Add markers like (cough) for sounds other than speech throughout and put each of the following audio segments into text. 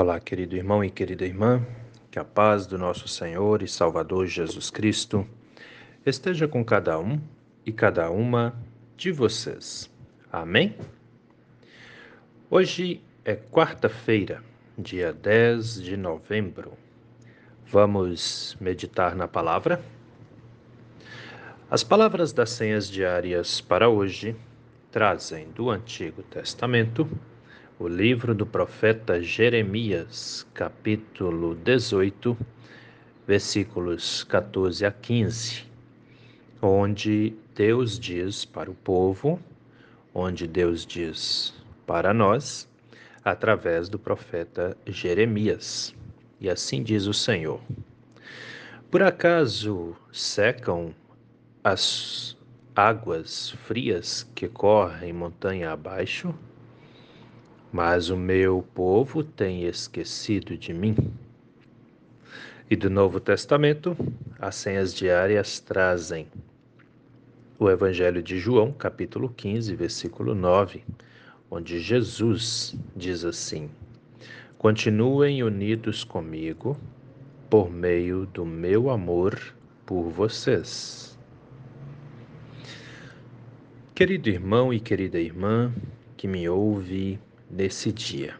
Olá, querido irmão e querida irmã, que a paz do nosso Senhor e Salvador Jesus Cristo esteja com cada um e cada uma de vocês. Amém? Hoje é quarta-feira, dia 10 de novembro. Vamos meditar na palavra? As palavras das senhas diárias para hoje trazem do Antigo Testamento o livro do profeta Jeremias, capítulo 18, versículos 14 a 15, onde Deus diz para o povo, onde Deus diz para nós, através do profeta Jeremias. E assim diz o Senhor: Por acaso secam as águas frias que correm montanha abaixo? Mas o meu povo tem esquecido de mim. E do Novo Testamento, as senhas diárias trazem o Evangelho de João, capítulo 15, versículo 9, onde Jesus diz assim: Continuem unidos comigo por meio do meu amor por vocês. Querido irmão e querida irmã que me ouve nesse dia.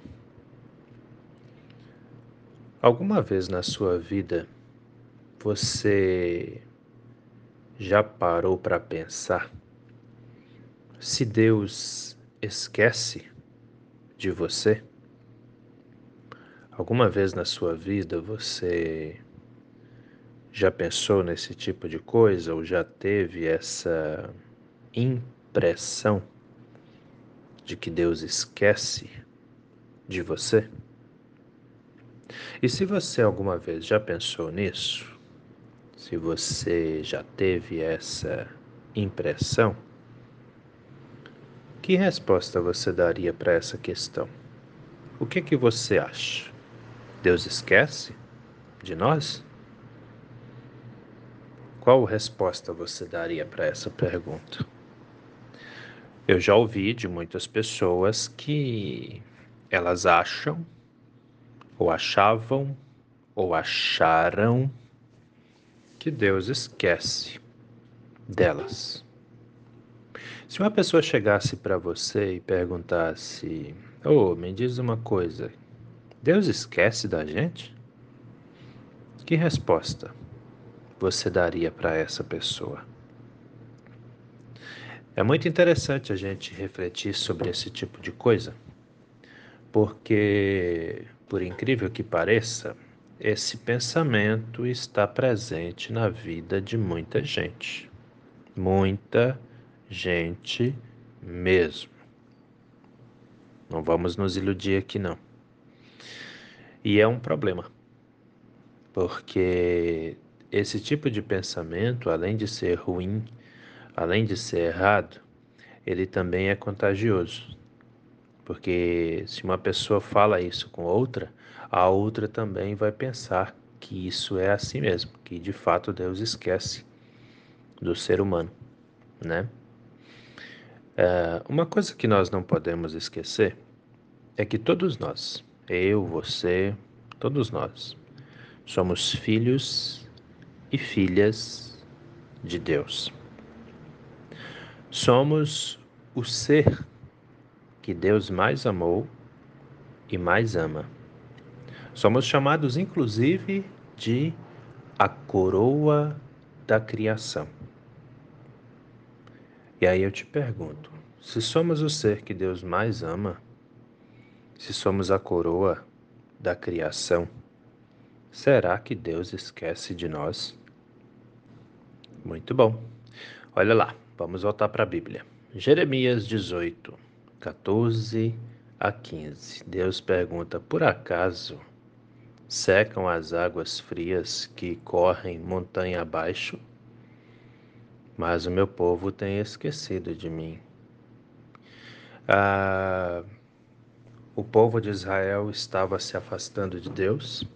Alguma vez na sua vida você já parou para pensar se Deus esquece de você? Alguma vez na sua vida você já pensou nesse tipo de coisa ou já teve essa impressão? De que Deus esquece de você? E se você alguma vez já pensou nisso, se você já teve essa impressão, que resposta você daria para essa questão? O que que você acha? Deus esquece de nós? Qual resposta você daria para essa pergunta? Eu já ouvi de muitas pessoas que elas acham, ou achavam, ou acharam que Deus esquece delas. Se uma pessoa chegasse para você e perguntasse: "Oh, me diz uma coisa, Deus esquece da gente?" Que resposta você daria para essa pessoa? É muito interessante a gente refletir sobre esse tipo de coisa, porque, por incrível que pareça, esse pensamento está presente na vida de muita gente. Muita gente mesmo. Não vamos nos iludir aqui, não. E é um problema, porque esse tipo de pensamento, além de ser ruim, além de ser errado, ele também é contagioso. Porque se uma pessoa fala isso com outra, a outra também vai pensar que isso é assim mesmo, que de fato Deus esquece do ser humano, né? É, uma coisa que nós não podemos esquecer é que todos nós, eu, você, todos nós, somos filhos e filhas de Deus. Somos o ser que Deus mais amou e mais ama. Somos chamados, inclusive, de a coroa da criação. E aí eu te pergunto: se somos o ser que Deus mais ama, se somos a coroa da criação, será que Deus esquece de nós? Muito bom. Olha lá. Vamos voltar para a Bíblia. Jeremias 18, 14 a 15. Deus pergunta: Por acaso secam as águas frias que correm montanha abaixo? Mas o meu povo tem esquecido de mim. Ah, o povo de Israel estava se afastando de Deus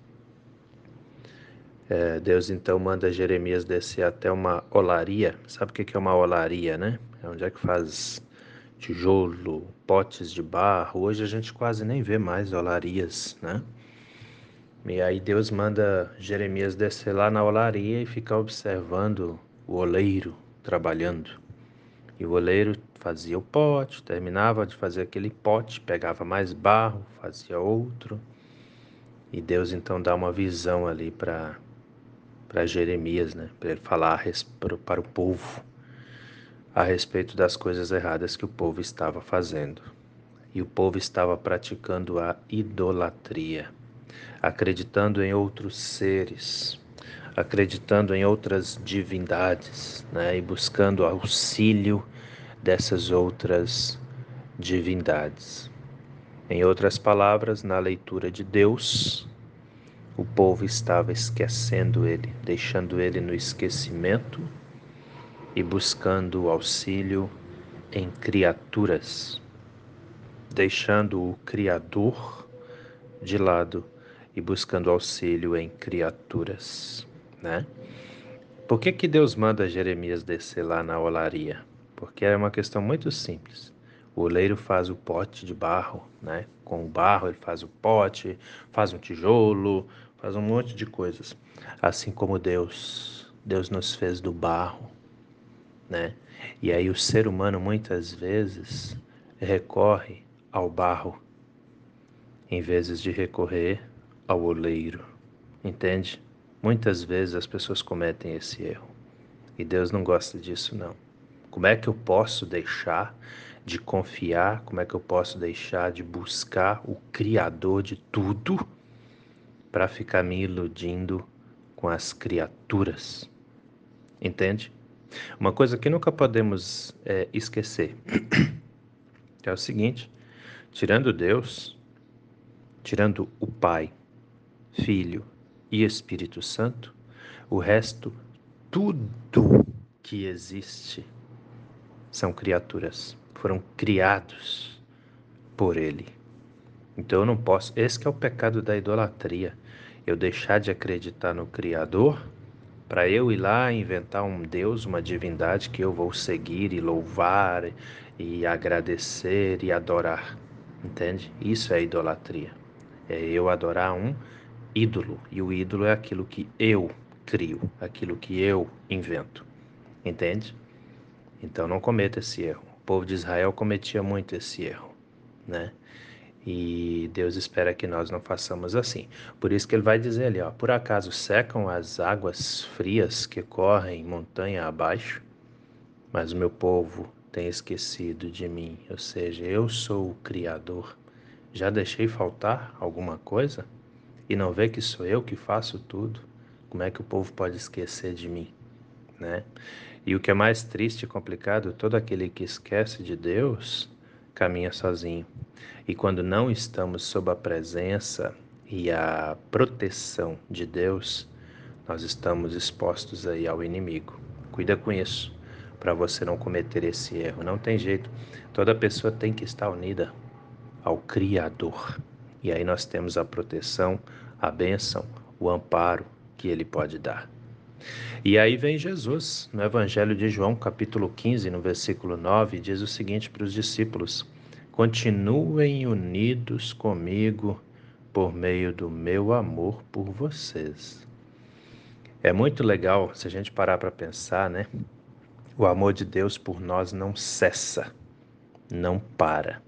é, Deus então manda Jeremias descer até uma olaria. Sabe o que é uma olaria, né? É onde é que faz tijolo, potes de barro. Hoje a gente quase nem vê mais olarias, né? E aí Deus manda Jeremias descer lá na olaria e ficar observando o oleiro trabalhando. E o oleiro fazia o pote, terminava de fazer aquele pote, pegava mais barro, fazia outro. E Deus então dá uma visão ali para para Jeremias, né, para ele falar para o povo a respeito das coisas erradas que o povo estava fazendo. E o povo estava praticando a idolatria acreditando em outros seres, acreditando em outras divindades, né, e buscando auxílio dessas outras divindades. Em outras palavras, na leitura de Deus, o povo estava esquecendo ele, deixando ele no esquecimento e buscando auxílio em criaturas, deixando o Criador de lado e buscando auxílio em criaturas, né? Por que, que Deus manda Jeremias descer lá na olaria? Porque é uma questão muito simples. O oleiro faz o pote de barro, né? Com o barro ele faz o pote, faz um tijolo, faz um monte de coisas. Assim como Deus, Deus nos fez do barro, né? E aí o ser humano muitas vezes recorre ao barro em vez de recorrer ao oleiro. Entende? Muitas vezes as pessoas cometem esse erro. E Deus não gosta disso, não. Como é que eu posso deixar de confiar? Como é que eu posso deixar de buscar o Criador de tudo para ficar me iludindo com as criaturas? Entende? Uma coisa que nunca podemos é, esquecer (clears throat) é o seguinte: tirando Deus, tirando o Pai, Filho e Espírito Santo, o resto, tudo que existe, são criaturas, foram criados por Ele. Então eu não posso, esse é o pecado da idolatria, eu deixar de acreditar no Criador para eu ir lá inventar um Deus, uma divindade que eu vou seguir e louvar e agradecer e adorar. Entende? Isso é idolatria. É eu adorar um ídolo, e o ídolo é aquilo que eu crio, aquilo que eu invento. Entende? Então não cometa esse erro. O povo de Israel cometia muito esse erro, né? E Deus espera que nós não façamos assim. Por isso que ele vai dizer ali, ó, por acaso secam as águas frias que correm montanha abaixo, mas o meu povo tem esquecido de mim, ou seja, eu sou o criador. Já deixei faltar alguma coisa? e não vê que sou eu que faço tudo, como é que o povo pode esquecer de mim, né? E o que é mais triste e complicado, todo aquele que esquece de Deus caminha sozinho. E quando não estamos sob a presença e a proteção de Deus, nós estamos expostos aí ao inimigo. Cuida com isso, para você não cometer esse erro. Não tem jeito. Toda pessoa tem que estar unida ao Criador. E aí nós temos a proteção, a bênção, o amparo que ele pode dar. E aí vem Jesus, no Evangelho de João, capítulo 15, no versículo 9, diz o seguinte para os discípulos: Continuem unidos comigo por meio do meu amor por vocês. É muito legal se a gente parar para pensar, né? O amor de Deus por nós não cessa, não para.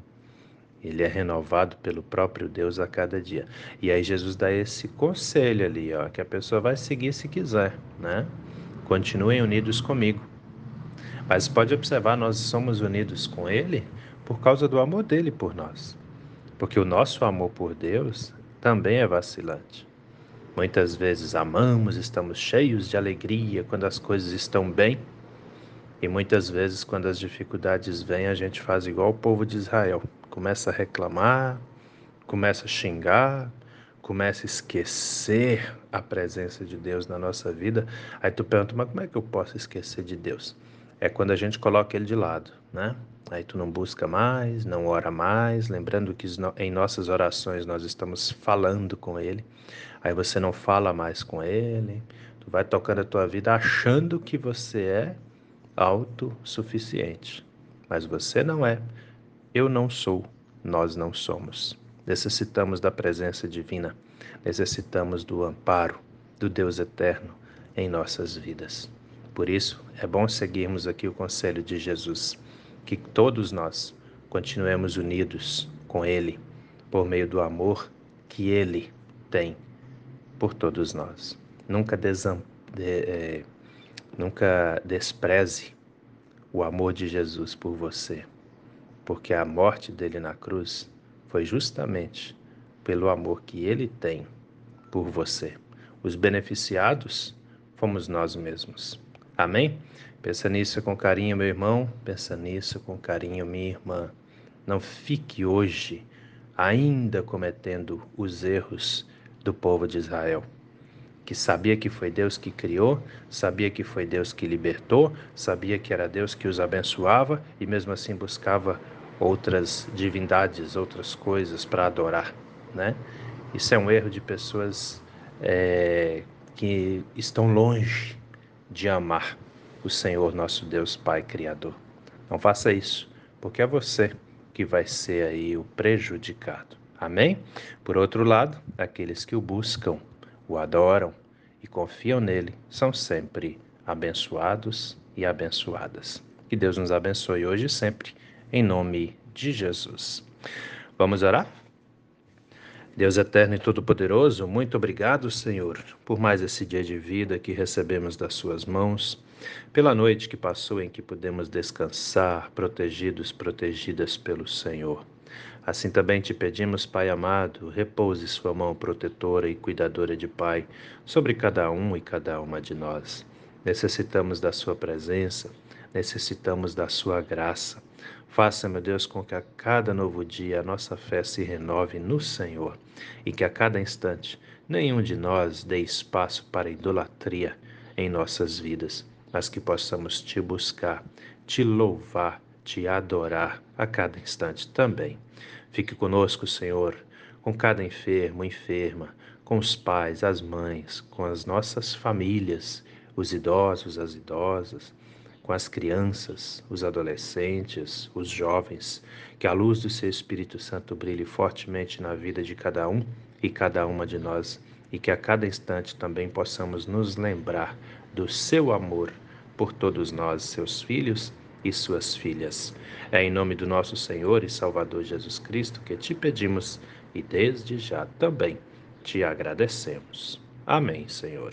Ele é renovado pelo próprio Deus a cada dia. E aí Jesus dá esse conselho ali, ó, que a pessoa vai seguir se quiser, né? Continuem unidos comigo. Mas pode observar, nós somos unidos com Ele por causa do amor dele por nós. Porque o nosso amor por Deus também é vacilante. Muitas vezes amamos, estamos cheios de alegria quando as coisas estão bem, e muitas vezes, quando as dificuldades vêm, a gente faz igual o povo de Israel: começa a reclamar, começa a xingar, começa a esquecer a presença de Deus na nossa vida. Aí tu pergunta, mas como é que eu posso esquecer de Deus? É quando a gente coloca ele de lado, né? Aí tu não busca mais, não ora mais, lembrando que em nossas orações nós estamos falando com ele. Aí você não fala mais com ele, tu vai tocando a tua vida achando que você é autossuficiente. Mas você não é, eu não sou, nós não somos. necessitamos da presença divina, necessitamos do amparo do Deus eterno em nossas vidas. Por isso, é bom seguirmos aqui o conselho de Jesus, que todos nós continuemos unidos com Ele por meio do amor que Ele tem por todos nós. Nunca, desam, de, é, nunca despreze o amor de Jesus por você, porque a morte dele na cruz foi justamente pelo amor que ele tem por você. Os beneficiados fomos nós mesmos. Amém? Pensa nisso com carinho, meu irmão. Pensa nisso com carinho, minha irmã. Não fique hoje ainda cometendo os erros do povo de Israel, que sabia que foi Deus que criou, sabia que foi Deus que libertou, sabia que era Deus que os abençoava e mesmo assim buscava outras divindades, outras coisas para adorar, né? Isso é um erro de pessoas é, que estão longe de amar o Senhor nosso Deus Pai Criador. Não faça isso, porque é você que vai ser aí o prejudicado. Amém? Por outro lado, aqueles que o buscam, o adoram e confiam nele são sempre abençoados e abençoadas. Que Deus nos abençoe hoje e sempre, em nome de Jesus. Vamos orar? Deus eterno e todo-poderoso, muito obrigado, Senhor, por mais esse dia de vida que recebemos das Suas mãos, pela noite que passou em que pudemos descansar, protegidos, protegidas pelo Senhor. Assim também te pedimos, Pai amado, repouse Sua mão protetora e cuidadora de Pai sobre cada um e cada uma de nós. Necessitamos da Sua presença, necessitamos da Sua graça. Faça, meu Deus, com que a cada novo dia a nossa fé se renove no Senhor e que a cada instante nenhum de nós dê espaço para idolatria em nossas vidas, mas que possamos te buscar, te louvar, te adorar a cada instante também. Fique conosco, Senhor, com cada enfermo, enferma, com os pais, as mães, com as nossas famílias, os idosos, as idosas com as crianças, os adolescentes, os jovens, que a luz do seu Espírito Santo brilhe fortemente na vida de cada um e cada uma de nós e que a cada instante também possamos nos lembrar do seu amor por todos nós, seus filhos e suas filhas. É em nome do nosso Senhor e Salvador Jesus Cristo que te pedimos e desde já também te agradecemos. Amém, Senhor.